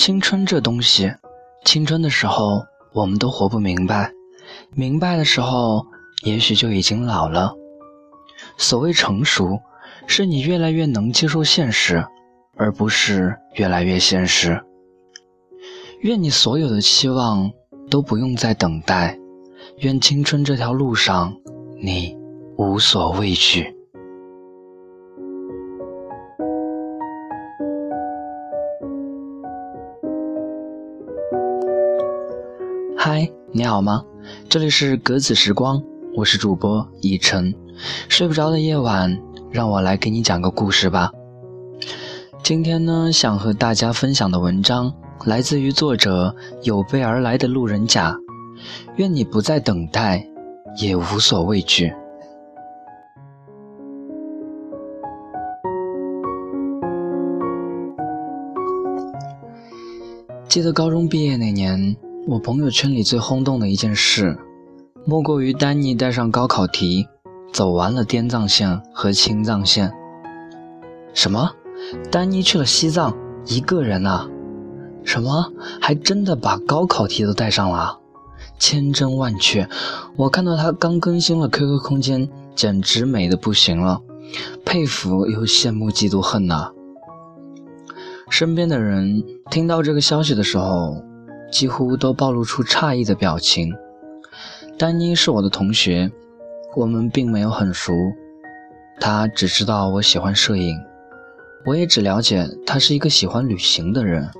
青春这东西，青春的时候我们都活不明白，明白的时候也许就已经老了。所谓成熟，是你越来越能接受现实，而不是越来越现实。愿你所有的期望都不用再等待，愿青春这条路上你无所畏惧。好吗？这里是格子时光，我是主播以晨。睡不着的夜晚，让我来给你讲个故事吧。今天呢，想和大家分享的文章来自于作者有备而来的路人甲。愿你不再等待，也无所畏惧。记得高中毕业那年。我朋友圈里最轰动的一件事，莫过于丹尼带上高考题，走完了滇藏线和青藏线。什么？丹尼去了西藏，一个人啊？什么？还真的把高考题都带上了？千真万确！我看到他刚更新了 QQ 空间，简直美的不行了，佩服又羡慕嫉妒恨呐！身边的人听到这个消息的时候。几乎都暴露出诧异的表情。丹妮是我的同学，我们并没有很熟。他只知道我喜欢摄影，我也只了解他是一个喜欢旅行的人。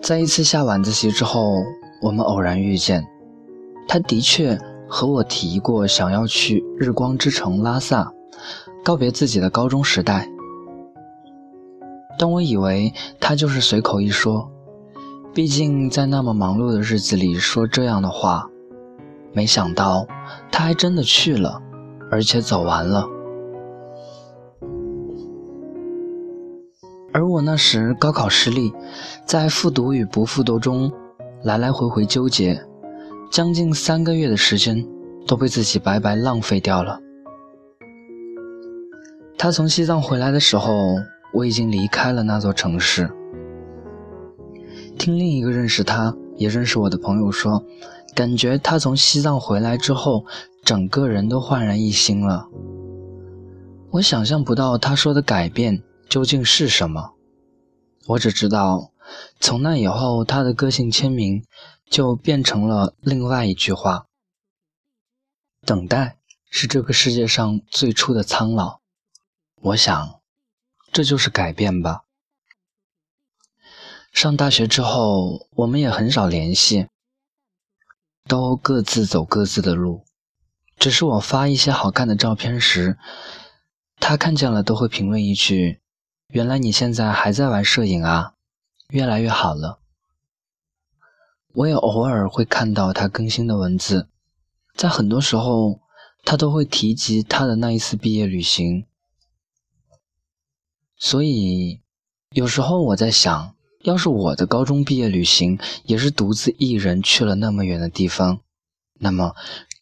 在一次下晚自习之后，我们偶然遇见。他的确和我提过想要去日光之城拉萨，告别自己的高中时代。但我以为他就是随口一说，毕竟在那么忙碌的日子里说这样的话，没想到他还真的去了，而且走完了。而我那时高考失利，在复读与不复读中来来回回纠结，将近三个月的时间都被自己白白浪费掉了。他从西藏回来的时候。我已经离开了那座城市。听另一个认识他也认识我的朋友说，感觉他从西藏回来之后，整个人都焕然一新了。我想象不到他说的改变究竟是什么，我只知道，从那以后，他的个性签名就变成了另外一句话：等待是这个世界上最初的苍老。我想。这就是改变吧。上大学之后，我们也很少联系，都各自走各自的路。只是我发一些好看的照片时，他看见了都会评论一句：“原来你现在还在玩摄影啊，越来越好了。”我也偶尔会看到他更新的文字，在很多时候，他都会提及他的那一次毕业旅行。所以，有时候我在想，要是我的高中毕业旅行也是独自一人去了那么远的地方，那么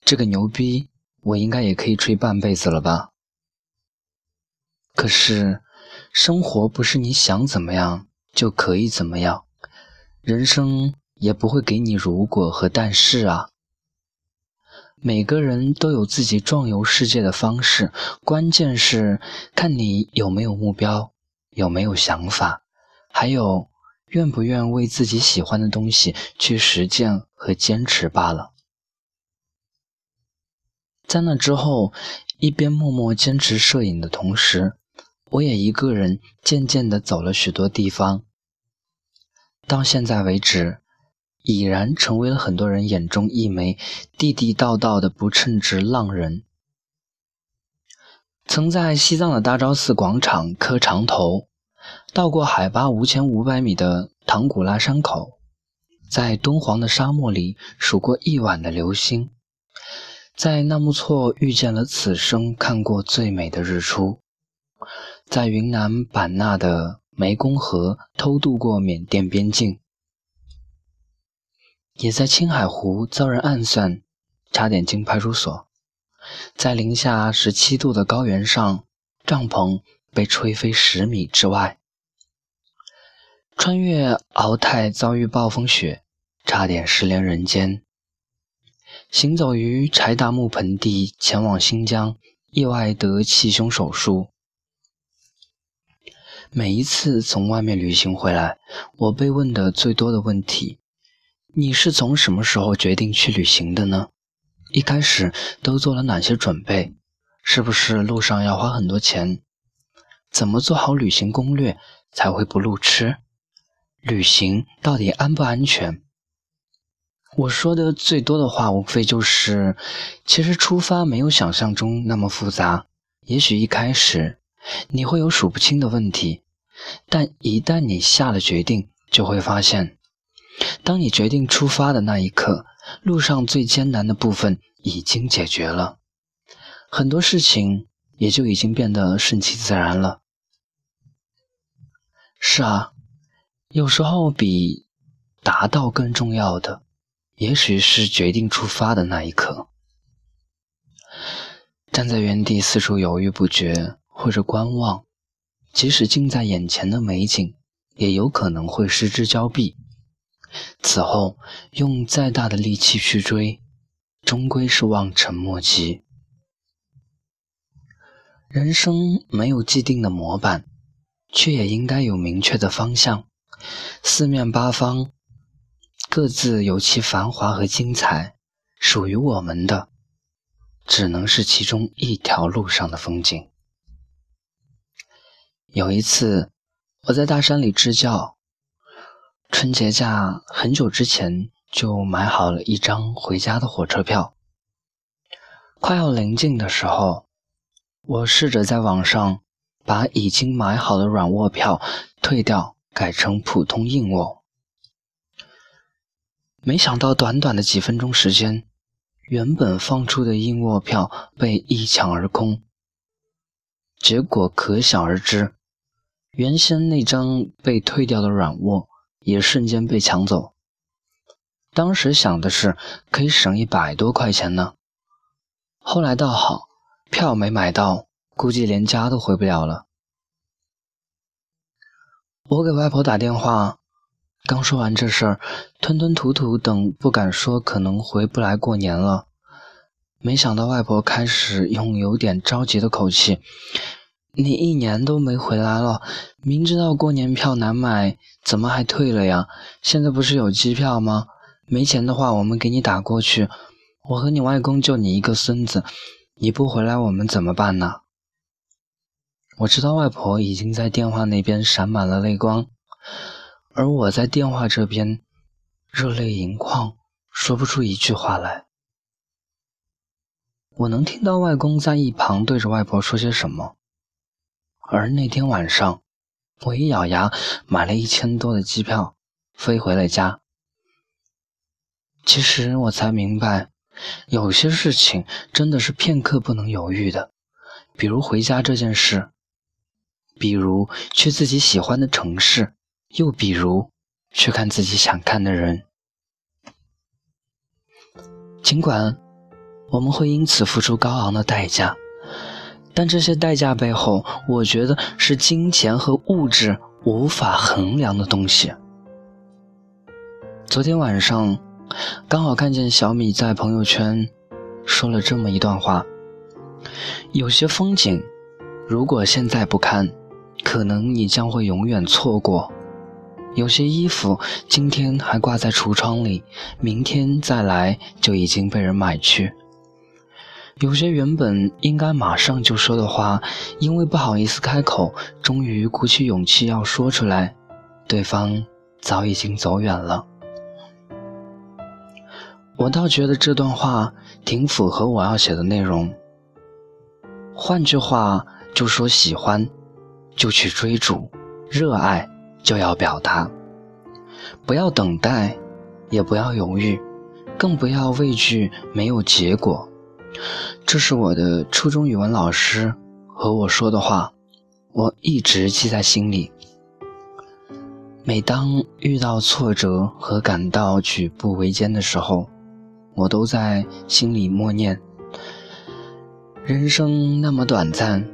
这个牛逼我应该也可以吹半辈子了吧？可是，生活不是你想怎么样就可以怎么样，人生也不会给你如果和但是啊。每个人都有自己壮游世界的方式，关键是看你有没有目标，有没有想法，还有愿不愿为自己喜欢的东西去实践和坚持罢了。在那之后，一边默默坚持摄影的同时，我也一个人渐渐地走了许多地方。到现在为止。已然成为了很多人眼中一枚地地道道的不称职浪人。曾在西藏的大昭寺广场磕长头，到过海拔五千五百米的唐古拉山口，在敦煌的沙漠里数过一晚的流星，在纳木错遇见了此生看过最美的日出，在云南版纳的湄公河偷渡过缅甸边境。也在青海湖遭人暗算，差点进派出所；在零下十七度的高原上，帐篷被吹飞十米之外；穿越敖泰遭遇暴风雪，差点失联人间；行走于柴达木盆地，前往新疆，意外得气胸手术。每一次从外面旅行回来，我被问的最多的问题：你是从什么时候决定去旅行的呢？一开始都做了哪些准备？是不是路上要花很多钱？怎么做好旅行攻略才会不路痴？旅行到底安不安全？我说的最多的话，无非就是：其实出发没有想象中那么复杂。也许一开始。你会有数不清的问题，但一旦你下了决定，就会发现，当你决定出发的那一刻，路上最艰难的部分已经解决了，很多事情也就已经变得顺其自然了。是啊，有时候比达到更重要的，也许是决定出发的那一刻。站在原地四处犹豫不决。或者观望，即使近在眼前的美景，也有可能会失之交臂。此后，用再大的力气去追，终归是望尘莫及。人生没有既定的模板，却也应该有明确的方向。四面八方，各自有其繁华和精彩，属于我们的，只能是其中一条路上的风景。有一次，我在大山里支教，春节假很久之前就买好了一张回家的火车票。快要临近的时候，我试着在网上把已经买好的软卧票退掉，改成普通硬卧。没想到，短短的几分钟时间，原本放出的硬卧票被一抢而空，结果可想而知。原先那张被退掉的软卧也瞬间被抢走。当时想的是可以省一百多块钱呢，后来倒好，票没买到，估计连家都回不了了。我给外婆打电话，刚说完这事儿，吞吞吐吐等不敢说可能回不来过年了。没想到外婆开始用有点着急的口气。你一年都没回来了，明知道过年票难买，怎么还退了呀？现在不是有机票吗？没钱的话，我们给你打过去。我和你外公就你一个孙子，你不回来，我们怎么办呢？我知道外婆已经在电话那边闪满了泪光，而我在电话这边热泪盈眶，说不出一句话来。我能听到外公在一旁对着外婆说些什么。而那天晚上，我一咬牙买了一千多的机票，飞回了家。其实我才明白，有些事情真的是片刻不能犹豫的，比如回家这件事，比如去自己喜欢的城市，又比如去看自己想看的人。尽管我们会因此付出高昂的代价。但这些代价背后，我觉得是金钱和物质无法衡量的东西。昨天晚上，刚好看见小米在朋友圈说了这么一段话：有些风景，如果现在不看，可能你将会永远错过；有些衣服，今天还挂在橱窗里，明天再来就已经被人买去。有些原本应该马上就说的话，因为不好意思开口，终于鼓起勇气要说出来，对方早已经走远了。我倒觉得这段话挺符合我要写的内容。换句话就说，喜欢就去追逐，热爱就要表达，不要等待，也不要犹豫，更不要畏惧没有结果。这是我的初中语文老师和我说的话，我一直记在心里。每当遇到挫折和感到举步维艰的时候，我都在心里默念：人生那么短暂，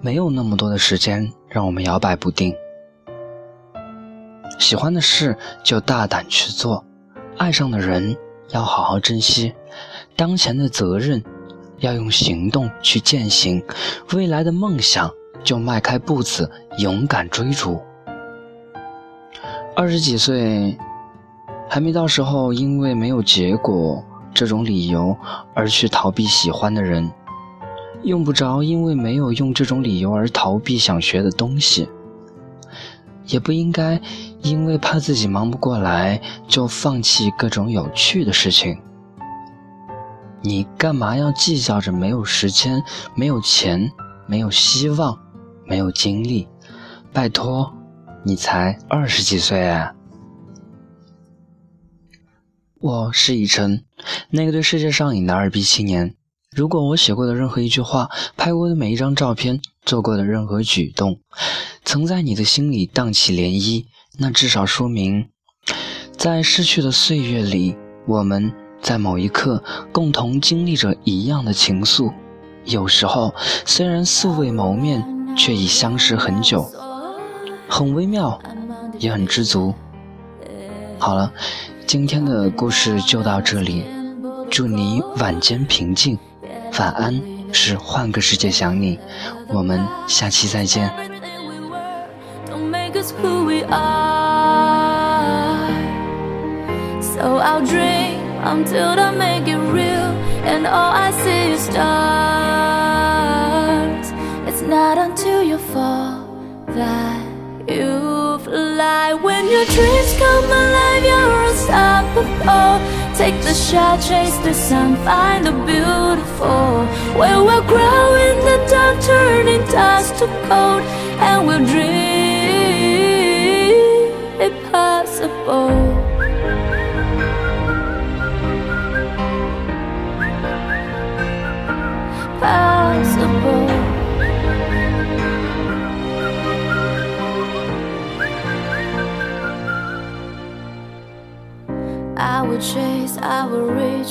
没有那么多的时间让我们摇摆不定。喜欢的事就大胆去做，爱上的人要好好珍惜，当前的责任要用行动去践行，未来的梦想就迈开步子勇敢追逐。二十几岁，还没到时候，因为没有结果这种理由而去逃避喜欢的人，用不着因为没有用这种理由而逃避想学的东西。也不应该因为怕自己忙不过来就放弃各种有趣的事情。你干嘛要计较着没有时间、没有钱、没有希望、没有精力？拜托，你才二十几岁啊！我是以晨，那个对世界上瘾的二逼青年。如果我写过的任何一句话，拍过的每一张照片，做过的任何举动，曾在你的心里荡起涟漪，那至少说明，在逝去的岁月里，我们在某一刻共同经历着一样的情愫。有时候，虽然素未谋面，却已相识很久，很微妙，也很知足。好了，今天的故事就到这里，祝你晚间平静。晚安，是换个世界想你，我们下期再见。So I'll dream until I make it real, and all I see is stars. It's not until you fall that you fly. When your dreams come alive, you're unstoppable. Take the shot, chase the sun, find the beautiful Where we'll grow in the dark, turning dust to gold And we'll dream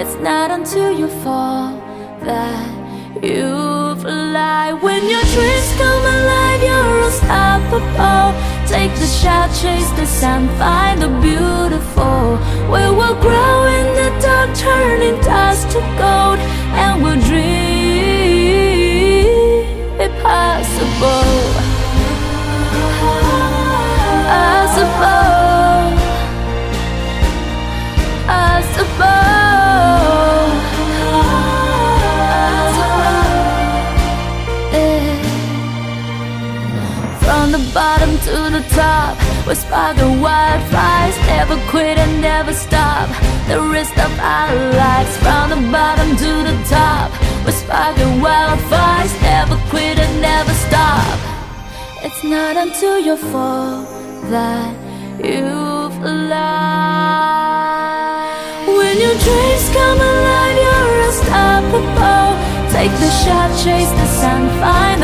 it's not until you fall that you fly. When your dreams come alive, you're unstoppable. Take the shot, chase the sun, find the beautiful. We will grow in the dark, turning dust to gold, and we'll dream impossible. Top We're sparking wildfires Never quit and never stop. The rest of our lives From the bottom to the top. We're sparking wildfires Never quit and never stop. It's not until you fall That you fly When your dreams come alive You're unstoppable Take the shot, chase the sun, find